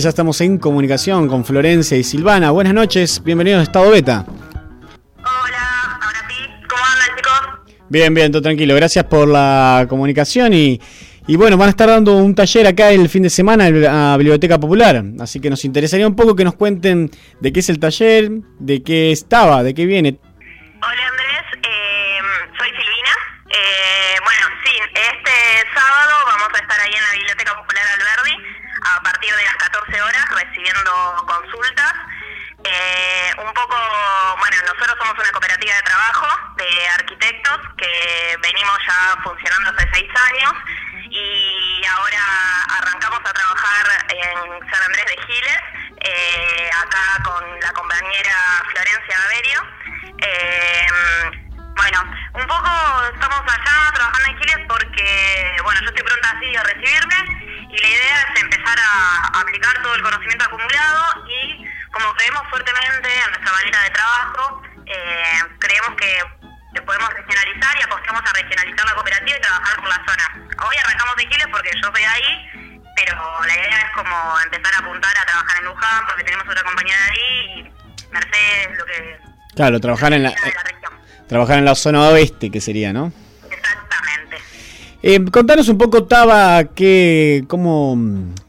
Ya estamos en comunicación con Florencia y Silvana. Buenas noches, bienvenidos a Estado Beta. Hola, ahora sí, ¿cómo andan chicos? Bien, bien, todo tranquilo. Gracias por la comunicación y, y bueno, van a estar dando un taller acá el fin de semana en la Biblioteca Popular. Así que nos interesaría un poco que nos cuenten de qué es el taller, de qué estaba, de qué viene. Eh, un poco, bueno, nosotros somos una cooperativa de trabajo de arquitectos que venimos ya funcionando hace seis años y Claro, trabajar en la, la trabajar en la zona oeste, que sería, ¿no? Exactamente. Eh, contanos un poco, Taba, que, cómo,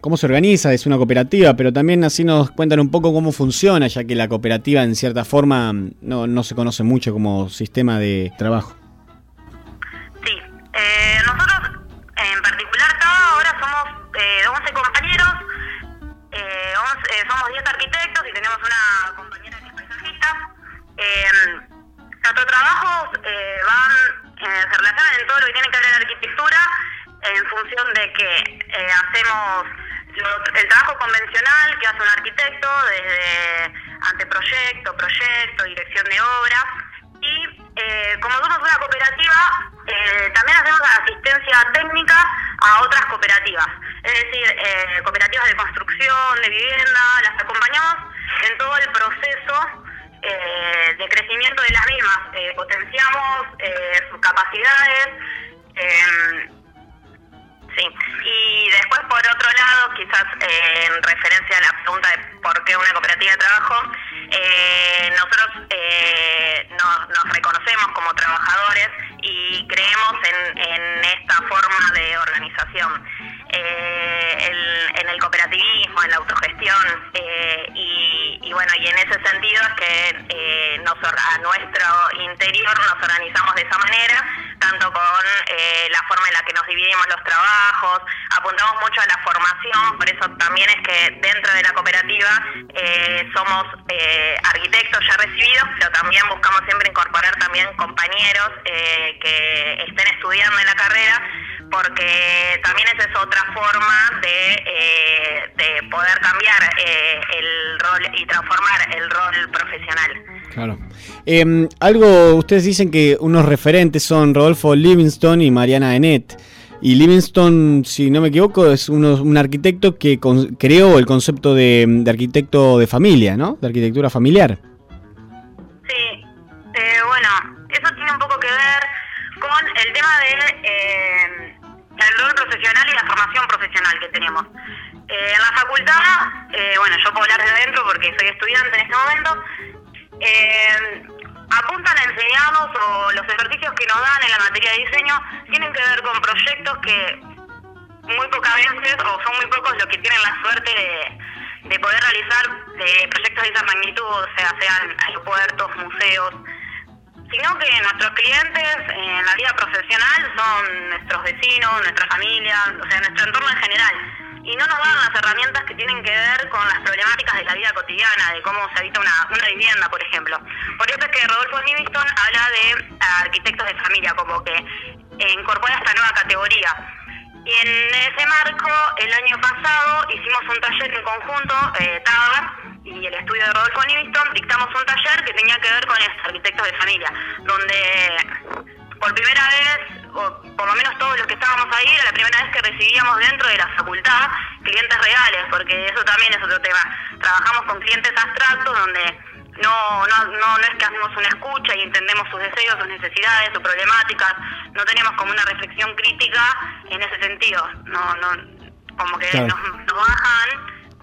cómo se organiza, es una cooperativa, pero también así nos cuentan un poco cómo funciona, ya que la cooperativa en cierta forma no, no se conoce mucho como sistema de trabajo. Sí, eh, nosotros en particular acá ahora somos eh, 11 compañeros, eh, 11, eh, somos 10 arquitectos y tenemos una nuestros trabajos eh, van, eh, se relacionan en todo lo que tiene que ver en arquitectura en función de que eh, hacemos el trabajo convencional que hace un arquitecto desde anteproyecto, proyecto, dirección de obra. Y eh, como somos una cooperativa también hacemos asistencia técnica a otras cooperativas, es decir, cooperativas de construcción, de vivienda, las acompañamos en todo el proceso eh, de crecimiento de las mismas, eh, potenciamos eh, sus capacidades. eh, Sí, y después por otro lado, quizás en referencia a la pregunta de por qué una cooperativa de trabajo, nosotros nos, reconocemos como trabajadores y creemos en esta forma de organización. Eh, en el cooperativismo, en la autogestión eh, y, bueno, y en ese sentido es que eh, a nuestro interior nos organizamos de esa manera, tanto con la forma en la que nos dividimos los trabajos, apuntamos mucho a la formación, por eso también es que dentro de la cooperativa somos arquitectos ya recibidos, pero también buscamos siempre incorporar también compañeros que estén estudiando en la carrera, porque también esa es otra forma de, eh, de poder cambiar eh, el rol y transformar el rol profesional. Claro. Eh, algo, ustedes dicen que unos referentes son Rodolfo Livingston y Mariana Enet. Y Livingston, si no me equivoco, es uno, un arquitecto que con- creó el concepto de, de arquitecto de familia, ¿no? De arquitectura familiar. Sí, eh, bueno, eso tiene un poco que ver con el tema de el rol profesional y la formación profesional que tenemos. Eh, en la facultad, eh, bueno, yo puedo hablar desde adentro porque soy estudiante en este momento, eh, apuntan a enseñarnos o los ejercicios que nos dan en la materia de diseño tienen que ver con proyectos que muy pocas veces o son muy pocos los que tienen la suerte de, de poder realizar proyectos de esa magnitud, o sea, sean aeropuertos, museos, sino que nuestros clientes en la vida profesional son nuestros vecinos, nuestra familia, o sea, nuestro entorno en general. Y no nos dan las herramientas que tienen que ver con las problemáticas de la vida cotidiana, de cómo se habita una, una vivienda, por ejemplo. Por eso es que Rodolfo Livingston habla de arquitectos de familia, como que eh, incorpora esta nueva categoría. Y en ese marco, el año pasado hicimos un taller en conjunto, eh, estudio de Rodolfo Livingston, dictamos un taller que tenía que ver con estos arquitectos de familia, donde por primera vez, o por lo menos todos los que estábamos ahí, era la primera vez que recibíamos dentro de la facultad clientes reales, porque eso también es otro tema. Trabajamos con clientes abstractos donde no, no, no, no es que hacemos una escucha y entendemos sus deseos, sus necesidades, sus problemáticas, no tenemos como una reflexión crítica en ese sentido, no, no, como que Claro. nos, nos bajan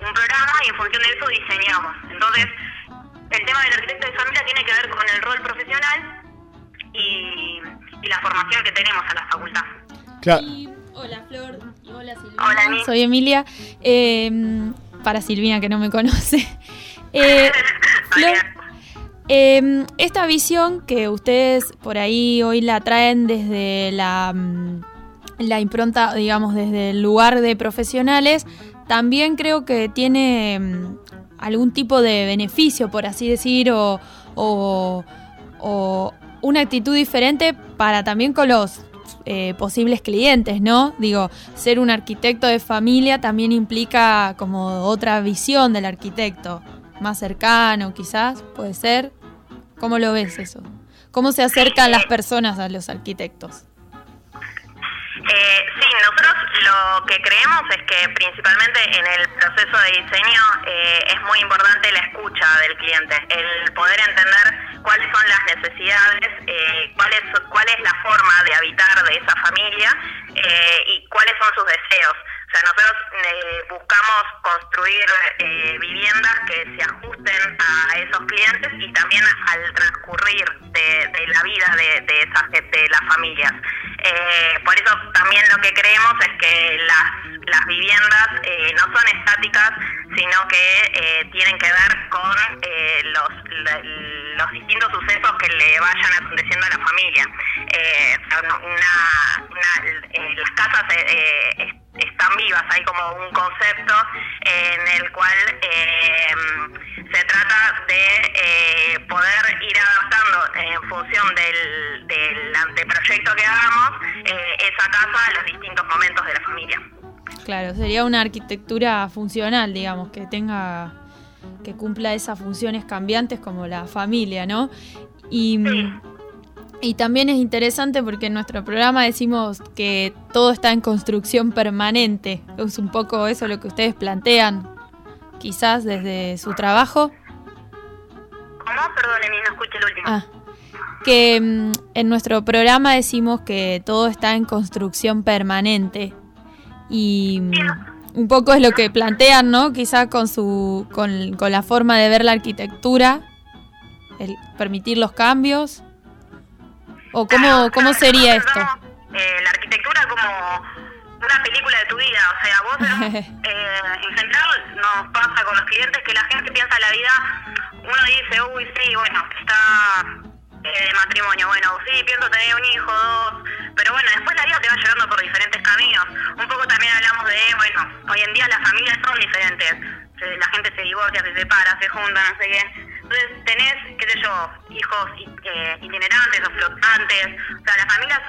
un programa y en función de eso diseñamos. Entonces, el tema del arquitecto de familia tiene que ver con el rol profesional y, la formación que tenemos en la facultad. hola Flor, hola Silvina. Soy Emilia. Eh, para Silvina que no me conoce. Eh, Flor, eh, esta visión que ustedes por ahí hoy la traen desde la, mm, la impronta, digamos, desde el lugar de profesionales, también creo que tiene mm, algún tipo de beneficio, por así decir, o, o, una actitud diferente para también con los eh, posibles clientes, ¿no? Digo, ser un arquitecto de familia también implica como otra visión del arquitecto, más cercano quizás, puede ser. ¿Cómo lo ves eso? ¿Cómo se acercan las personas a los arquitectos? Eh, sí, nosotros lo que creemos es que principalmente en el proceso de diseño eh, es muy importante la escucha del cliente, el poder entender cuáles son las necesidades, eh, cuál, es, cuál es la forma de habitar de esa familia eh, y cuáles son sus deseos. O sea, nosotros eh, buscamos construir eh, viviendas que se ajusten a esos clientes y también al transcurrir de, la vida de, esas, de las familias. Eh, por eso también lo que creemos es que las, las viviendas no son estáticas, sino que tienen que ver con los, los distintos sucesos que le vayan aconteciendo a la familia. las casas están vivas, hay como un concepto en el cual eh, se trata de eh, poder ir adaptando en función del, del anteproyecto que hagamos eh, esa casa a los distintos momentos de la familia. Claro, sería una arquitectura funcional, digamos, que tenga que cumpla esas funciones cambiantes como la familia, ¿no? Y y también es interesante porque en nuestro programa decimos que todo está en construcción permanente. Es un poco eso lo que ustedes plantean, quizás desde su trabajo. ¿Cómo? Perdón, no escuché el último. Ah, que mm, en nuestro programa decimos que todo está en construcción permanente. Y mm, un poco es lo que plantean, ¿no? Quizás con, su, con, con la forma de ver la arquitectura, el permitir los cambios. ¿O cómo, cómo sería esto? Eh, la arquitectura como una película de tu vida, o sea, vos eh, en general nos pasa con los clientes que la gente piensa la vida, uno dice, uy, sí, bueno, está eh, de matrimonio, bueno, sí, pienso tener un hijo, dos, pero bueno, después la vida te va llevando por diferentes caminos. Un poco también hablamos de, bueno, hoy en día las familias son diferentes, la gente se divorcia, se separa, se junta, no sé qué entonces tenés, qué sé yo, hijos eh, itinerantes o flotantes, o sea, las familias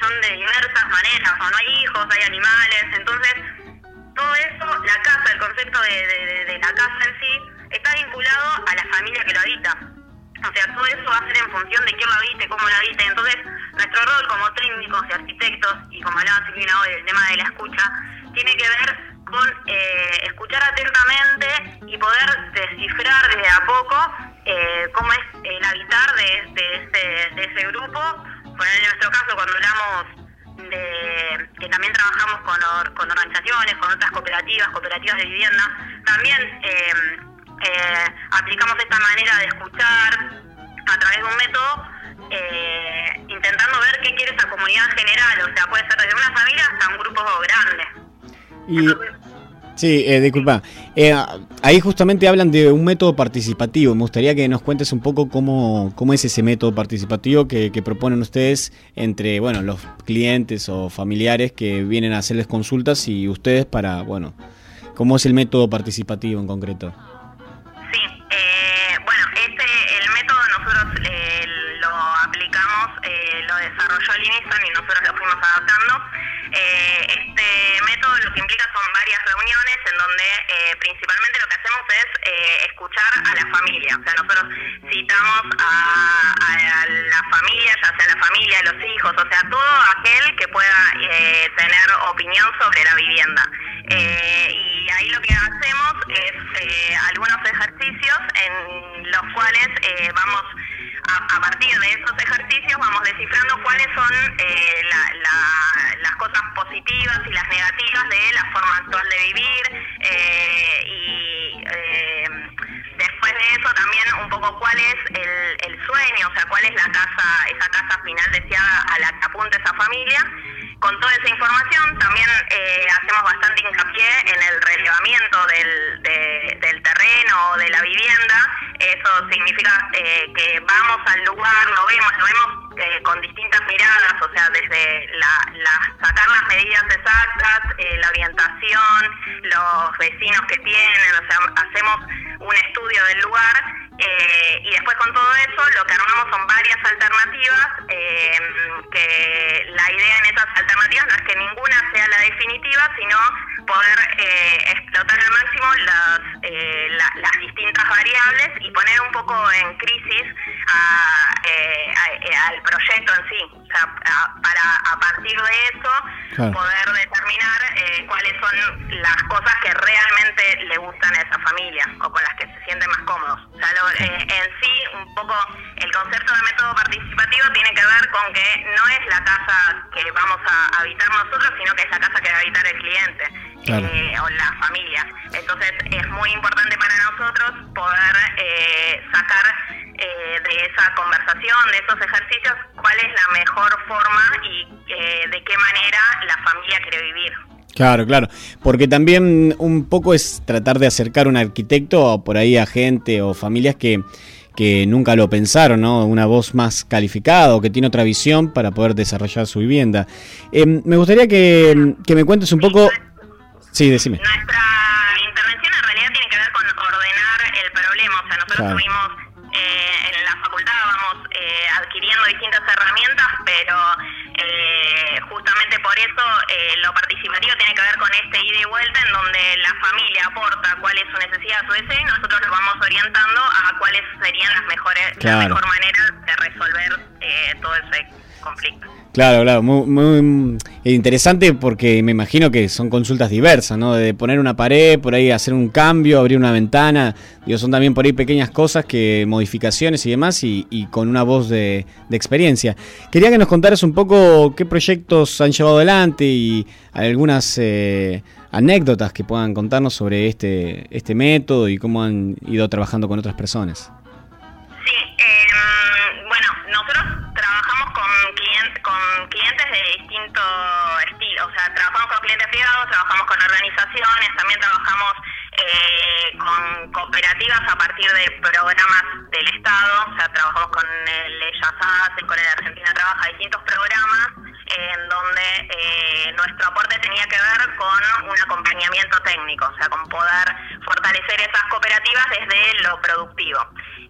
son de diversas maneras, o no hay hijos, hay animales, entonces todo eso, la casa, el concepto de, la casa en sí, está vinculado a la familia que lo habita. O sea, todo eso va a ser en función de quién lo habite, cómo lo habite. Entonces, nuestro rol como técnicos y arquitectos, y como hablaba Silvina hoy, el tema de la escucha, tiene que ver con eh, escuchar atentamente y poder descifrar desde a poco eh, cómo es el habitar de, ese, de ese grupo. en nuestro caso, cuando hablamos de que también trabajamos con, organizaciones, con otras cooperativas, cooperativas de vivienda, también eh, aplicamos esta manera de escuchar a través de un método intentando ver qué quiere esa comunidad en general, o sea, puede ser desde una familia hasta un grupo grande. Y, sí, eh, disculpa. Eh, ahí justamente hablan de un método participativo. Me gustaría que nos cuentes un poco cómo, cómo es ese método participativo que, proponen ustedes entre bueno los clientes o familiares que vienen a hacerles consultas y ustedes para, bueno, cómo es el método participativo en concreto. A la familia. O sea, nosotros citamos a, la familia, ya sea la familia, los hijos, o sea, todo aquel que pueda tener opinión sobre la vivienda. y ahí lo que hacemos es algunos ejercicios en los cuales vamos a, partir de esos ejercicios vamos descifrando cuáles son eh, las cosas positivas y las negativas de la forma actual de vivir eh, y poco cuál es el, el sueño, o sea, cuál es la casa, esa casa final deseada a la que apunta esa familia con toda esa información también eh, hacemos bastante hincapié en el relevamiento del, del terreno o de la vivienda. Eso significa eh, que vamos al lugar, lo vemos, lo vemos eh, con distintas miradas, o sea, desde la, sacar las medidas exactas, la orientación, los vecinos que tienen, o sea, hacemos un estudio del lugar eh, y después con todo eso lo que armamos son varias alternativas, eh, que la idea en esas alternativas no es que ninguna sino poder eh, explotar al máximo las, las distintas variables y poner un poco en crisis al proyecto en sí, o sea, para a partir de eso poder determinar cuáles son las cosas que realmente le gustan a esa familia o con las que se sienten más cómodos. O sea, lo, eh, en sí, un poco el concepto de método participativo tiene que ver con que no es la casa que vamos a habitar nosotros, sino que es la casa que va a habitar el cliente eh, o la familia. Entonces, es muy importante para nosotros poder eh, de esa conversación, de esos ejercicios, cuál es la mejor forma y de qué manera la familia quiere vivir. Claro, claro, porque también un poco es tratar de acercar un arquitecto por ahí a gente o familias que, que nunca lo pensaron, ¿no? Una voz más calificada o que tiene otra visión para poder desarrollar su vivienda. Eh, me gustaría que, que, me cuentes un poco... Sí, decime. Nuestra intervención en realidad tiene que ver con ordenar el problema, o sea, nosotros tuvimos eh, distintas herramientas, pero justamente por eso lo participativo tiene que ver con este ida y vuelta en donde la familia aporta cuál es su necesidad, su deseo y nosotros lo vamos orientando a cuáles serían las mejores, la mejor manera de resolver eh, todo ese conflicto. Claro, claro, muy, muy, interesante porque me imagino que son consultas diversas, ¿no? De poner una pared, por ahí hacer un cambio, abrir una ventana, digo, son también por ahí pequeñas cosas que modificaciones y demás y, con una voz de, experiencia. Quería que nos contaras un poco qué proyectos han llevado adelante y algunas eh, anécdotas que puedan contarnos sobre este, este método y cómo han ido trabajando con otras personas. Trabajamos con clientes privados, trabajamos con organizaciones, también trabajamos eh, con cooperativas a partir de programas del Estado, o sea, trabajamos con el ELLAS con el Argentina Trabaja, distintos programas en donde eh, nuestro aporte tenía que ver con un acompañamiento técnico, o sea, con poder fortalecer esas cooperativas desde lo productivo.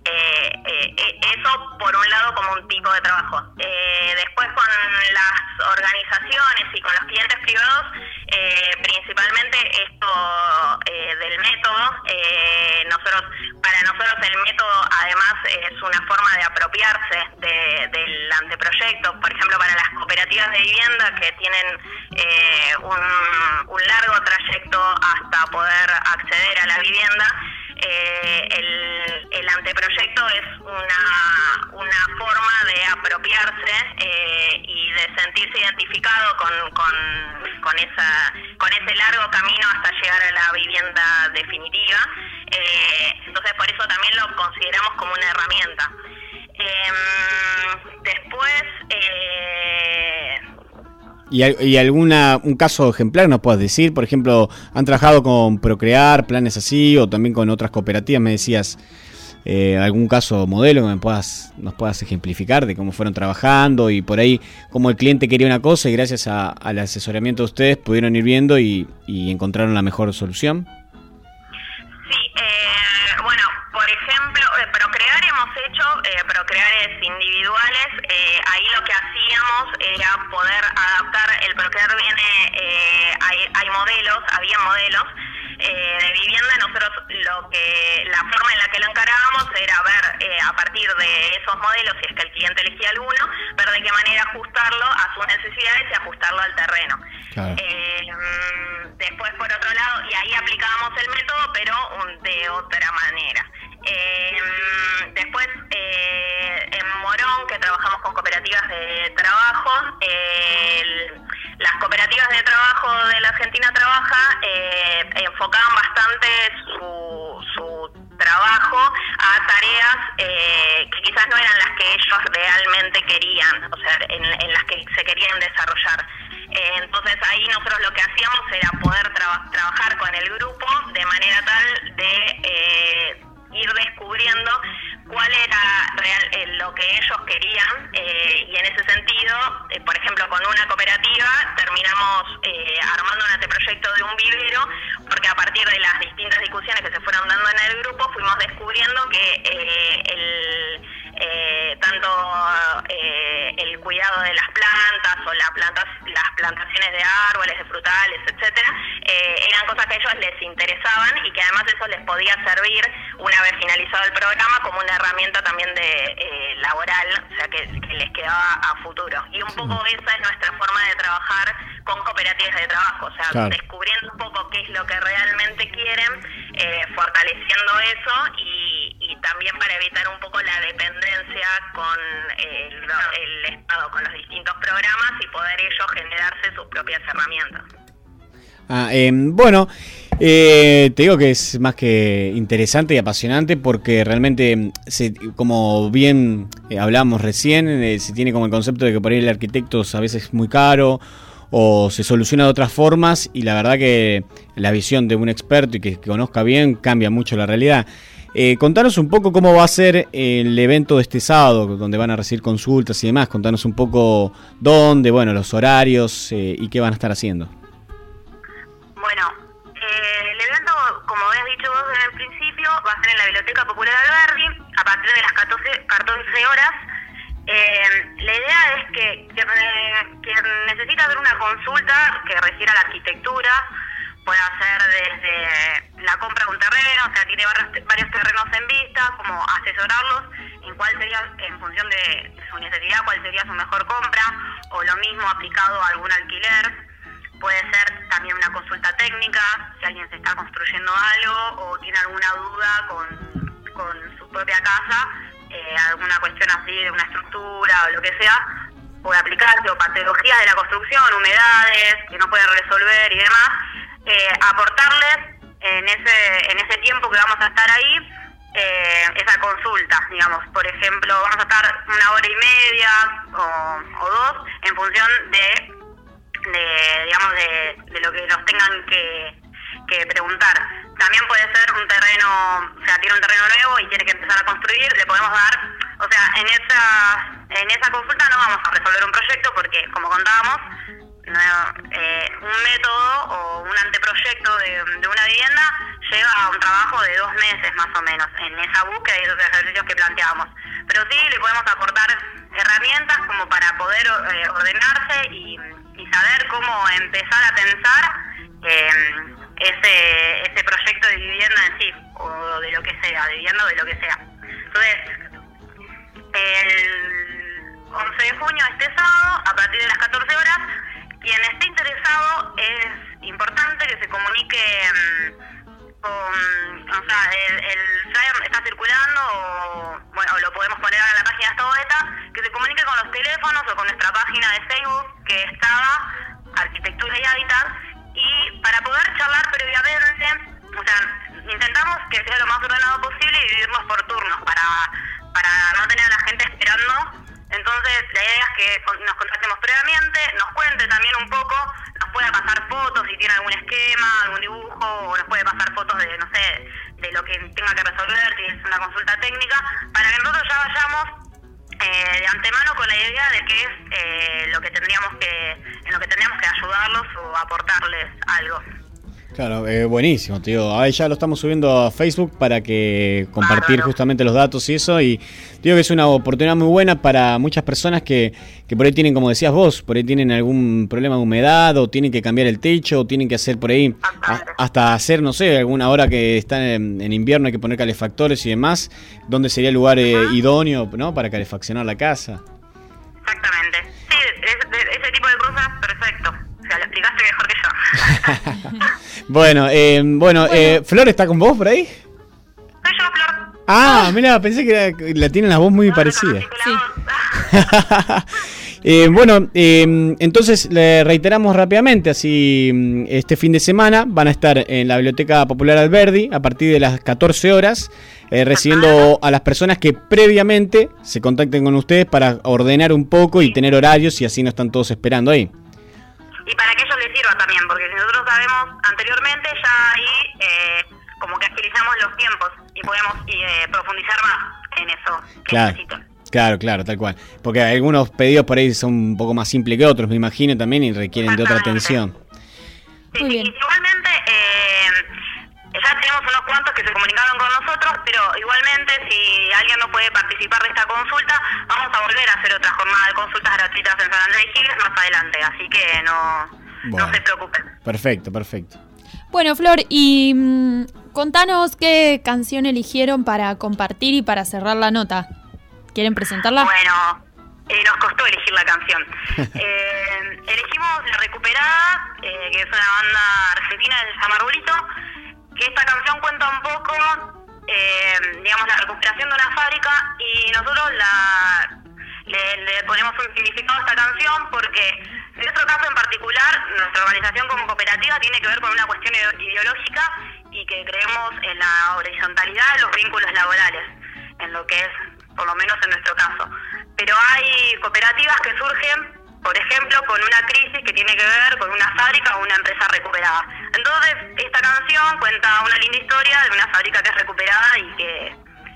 Eh, eh, eso por un lado como un tipo de trabajo. después con las organizaciones y con los clientes privados, principalmente esto del método, nosotros para nosotros el método además es una forma de apropiarse del anteproyecto, por ejemplo para las cooperativas de vivienda que tienen eh, un, largo trayecto hasta poder acceder a la vivienda. Eh, el, anteproyecto es una, una forma de apropiarse eh, y de sentirse identificado con, con, con, esa, con ese largo camino hasta llegar a la ¿Y, y alguna un caso ejemplar nos puedes decir? Por ejemplo, ¿han trabajado con Procrear, planes así, o también con otras cooperativas? Me decías, eh, algún caso modelo que me puedas, nos puedas ejemplificar de cómo fueron trabajando y por ahí cómo el cliente quería una cosa y gracias al asesoramiento de ustedes pudieron ir viendo y, y encontraron la mejor solución? Sí, eh, bueno, por ejemplo, eh, Procrear hemos hecho eh, Procreares individuales, eh, ahí lo que hacíamos era poder adaptar, el Procrear viene, eh, hay, hay modelos, había modelos, eh, de vivienda, nosotros lo que la forma en la que lo encarábamos era ver eh, a partir de esos modelos, si es que el cliente elegía alguno, ver de qué manera ajustarlo a sus necesidades y ajustarlo al terreno. Mm, después, por otro lado, y ahí aplicábamos el método, pero de otra manera. Eh, después eh, en Morón, que trabajamos con cooperativas de trabajo, eh, las cooperativas de trabajo de la Argentina Trabaja enfocaban bastante su, trabajo a tareas que quizás no eran las que ellos realmente querían, o sea, en, las que se querían desarrollar. Entonces ahí nosotros lo que hacíamos era poder trabajar con el grupo de manera tal de interesaban y que además eso les podía servir una vez finalizado el programa como una herramienta también de laboral, o sea que, les quedaba a futuro. Y un poco esa es nuestra forma de trabajar con cooperativas de trabajo, o sea, descubriendo un poco qué es lo que realmente quieren, fortaleciendo eso y, y también para evitar un poco la dependencia con el, el, Estado, con los distintos programas y poder ellos generarse sus propias herramientas. Ah, em, bueno, eh, te digo que es más que interesante y apasionante porque realmente, em, se, como bien eh, hablamos recién, eh, se tiene como el concepto de que por ahí el arquitecto a veces es muy caro o se soluciona de otras formas y la verdad que la visión de un experto y que conozca bien cambia mucho la realidad. Eh, contanos un poco cómo va a ser el evento de este sábado, donde van a recibir consultas y demás. Contanos un poco dónde, bueno, los horarios eh, y qué van a estar haciendo. Bueno, eh, el evento, como habías dicho vos en el principio, va a ser en la Biblioteca Popular Alberdi a partir de las 14, 14 horas. la idea es que quien necesita hacer una consulta que refiera a la arquitectura, puede hacer desde la compra de un terreno, o sea, tiene varios terrenos en vista, como asesorarlos en cuál sería, en función de su necesidad, cuál sería su mejor compra, o lo mismo aplicado a algún alquiler. Puede ser también una consulta técnica, si alguien se está construyendo algo o tiene alguna duda con, con su propia casa, eh, alguna cuestión así de una estructura o lo que sea, puede aplicarse, o patologías de la construcción, humedades que no pueden resolver y demás eh, aportarles en ese, en ese tiempo que vamos a estar ahí eh, esa consulta, digamos, por ejemplo, vamos a estar una hora y media o, dos en función de, de digamos, de, lo que nos tengan que, que preguntar. También puede ser un terreno, o sea, tiene un terreno nuevo y tiene que empezar a construir, le podemos dar, o sea, en esa, en esa consulta no vamos a resolver un proyecto porque, como contábamos, eh, un método o un anteproyecto de, una vivienda lleva a un trabajo de dos meses más o menos en esa búsqueda y esos ejercicios que planteamos. Pero sí le podemos aportar herramientas como para poder eh, ordenarse y, saber cómo empezar a pensar eh, ese, ese proyecto de vivienda en sí, o de lo que sea, de vivienda de lo que sea. Entonces, el 11 de junio, este sábado, a partir de las 14 horas, quien esté interesado es importante que se comunique mm, con, o sea, el, flyer está circulando o, bueno, lo podemos poner en la página de esta que se comunique con los teléfonos o con nuestra página de Facebook que estaba Arquitectura y Hábitat y para poder charlar previamente, o sea, intentamos que sea lo más ordenado posible y dividirnos por turnos para, para no tener a la gente esperando entonces, la idea es que nos contactemos previamente, nos cuente también un poco, nos pueda pasar fotos si tiene algún esquema, algún dibujo, o nos puede pasar fotos de, no sé, de lo que tenga que resolver, si es una consulta técnica, para que nosotros ya vayamos eh, de antemano con la idea de qué es eh, lo que tendríamos que, en lo que tendríamos que ayudarlos o aportarles algo. Claro, eh, buenísimo, tío. Ahí ya lo estamos subiendo a Facebook para que compartir justamente los datos y eso. Y digo que es una oportunidad muy buena para muchas personas que, que por ahí tienen, como decías vos, por ahí tienen algún problema de humedad o tienen que cambiar el techo o tienen que hacer por ahí, hasta hacer, no sé, alguna hora que están en, invierno hay que poner calefactores y demás, ¿dónde sería el lugar eh, idóneo ¿no? para calefaccionar la casa? Exactamente. Sí, ese tipo de cosas, perfecto. O sea, lo explicaste mejor que. Bueno, eh, bueno, Eh, ¿Flor está con vos por ahí? Soy yo, Flor. Ah, mira, pensé que la tienen la voz muy parecida. sí. Eh, bueno, eh, entonces le reiteramos rápidamente, así mm, este fin de semana van a estar en la Biblioteca Popular Alberdi a partir de las 14 horas, eh, recibiendo a las personas que previamente se contacten con ustedes para ordenar un poco y tener horarios y así no están todos esperando ahí. Y para que ellos les sirva también, porque si nosotros sabemos anteriormente, ya ahí como que agilizamos los tiempos y podemos profundizar más en eso que claro. Claro, claro, tal cual. Porque algunos pedidos por ahí son un poco más simples que otros, me imagino también, y requieren de otra atención. Sí, Muy bien. Igualmente, que se comunicaron con nosotros, pero igualmente, si alguien no puede participar de esta consulta, vamos a volver a hacer otra jornada de consultas gratuitas en San Andrés Giles más adelante, así que no, no se preocupen. Perfecto, perfecto. Bueno, Flor, y mm, contanos qué canción eligieron para compartir y para cerrar la nota. ¿Quieren presentarla? Bueno, eh, nos costó elegir la canción. eh, elegimos La Recuperada, eh, que es una banda argentina del Samarulito, que esta canción cuenta un poco, eh, digamos, la recuperación de una fábrica y nosotros la, le, ponemos un significado a esta canción porque en nuestro caso en particular, nuestra organización como cooperativa tiene que ver con una cuestión ideológica y que creemos en la horizontalidad de los vínculos laborales, en lo que es por lo menos en nuestro caso. Pero hay cooperativas que surgen, por ejemplo, tiene que ver con una fábrica o una empresa recuperada. Entonces, esta canción cuenta una linda historia de una fábrica que es recuperada y que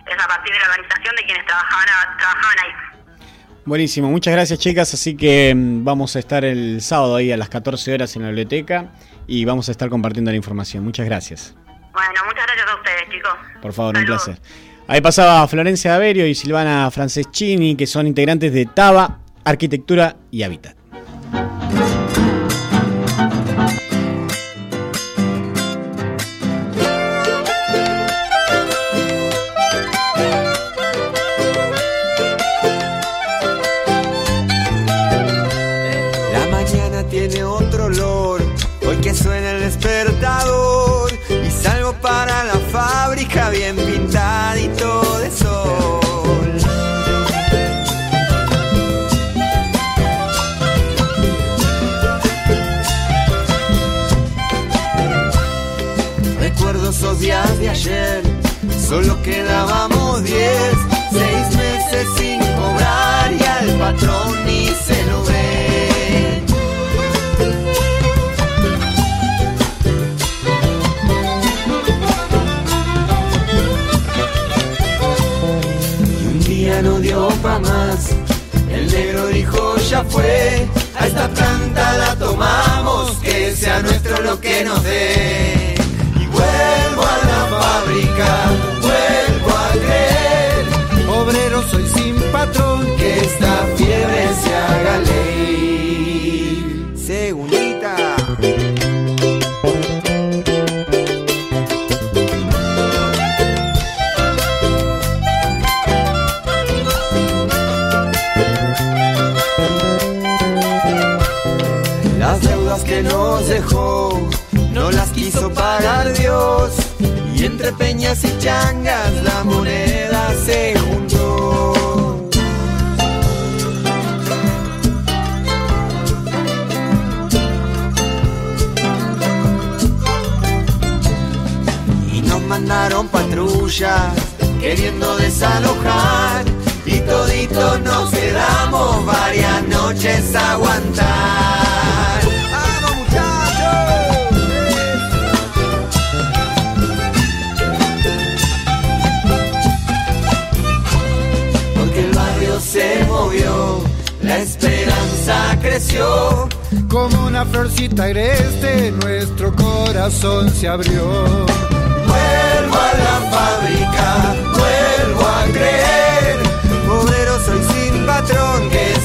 es a partir de la organización de quienes trabajaban, trabajaban ahí. Buenísimo, muchas gracias chicas, así que mm, vamos a estar el sábado ahí a las 14 horas en la biblioteca y vamos a estar compartiendo la información. Muchas gracias. Bueno, muchas gracias a ustedes chicos. Por favor, un placer. Ahí pasaba Florencia Averio y Silvana Franceschini, que son integrantes de TABA, Arquitectura y Hábitat. Tiene otro olor, hoy que suena el despertador y salgo para la fábrica bien pintadito de sol. Recuerdo esos días de ayer, solo quedábamos diez, seis meses sin cobrar y al patrón ni se lo ve. Dijo ya fue, a esta planta la tomamos, mandaron patrullas queriendo desalojar. Y toditos nos quedamos varias noches a aguantar. ¡Vamos muchachos! Porque el barrio se movió, la esperanza creció. Como una florcita agreste, nuestro corazón se abrió vuelvo a la fábrica, vuelvo a creer, obrero soy sin patrón que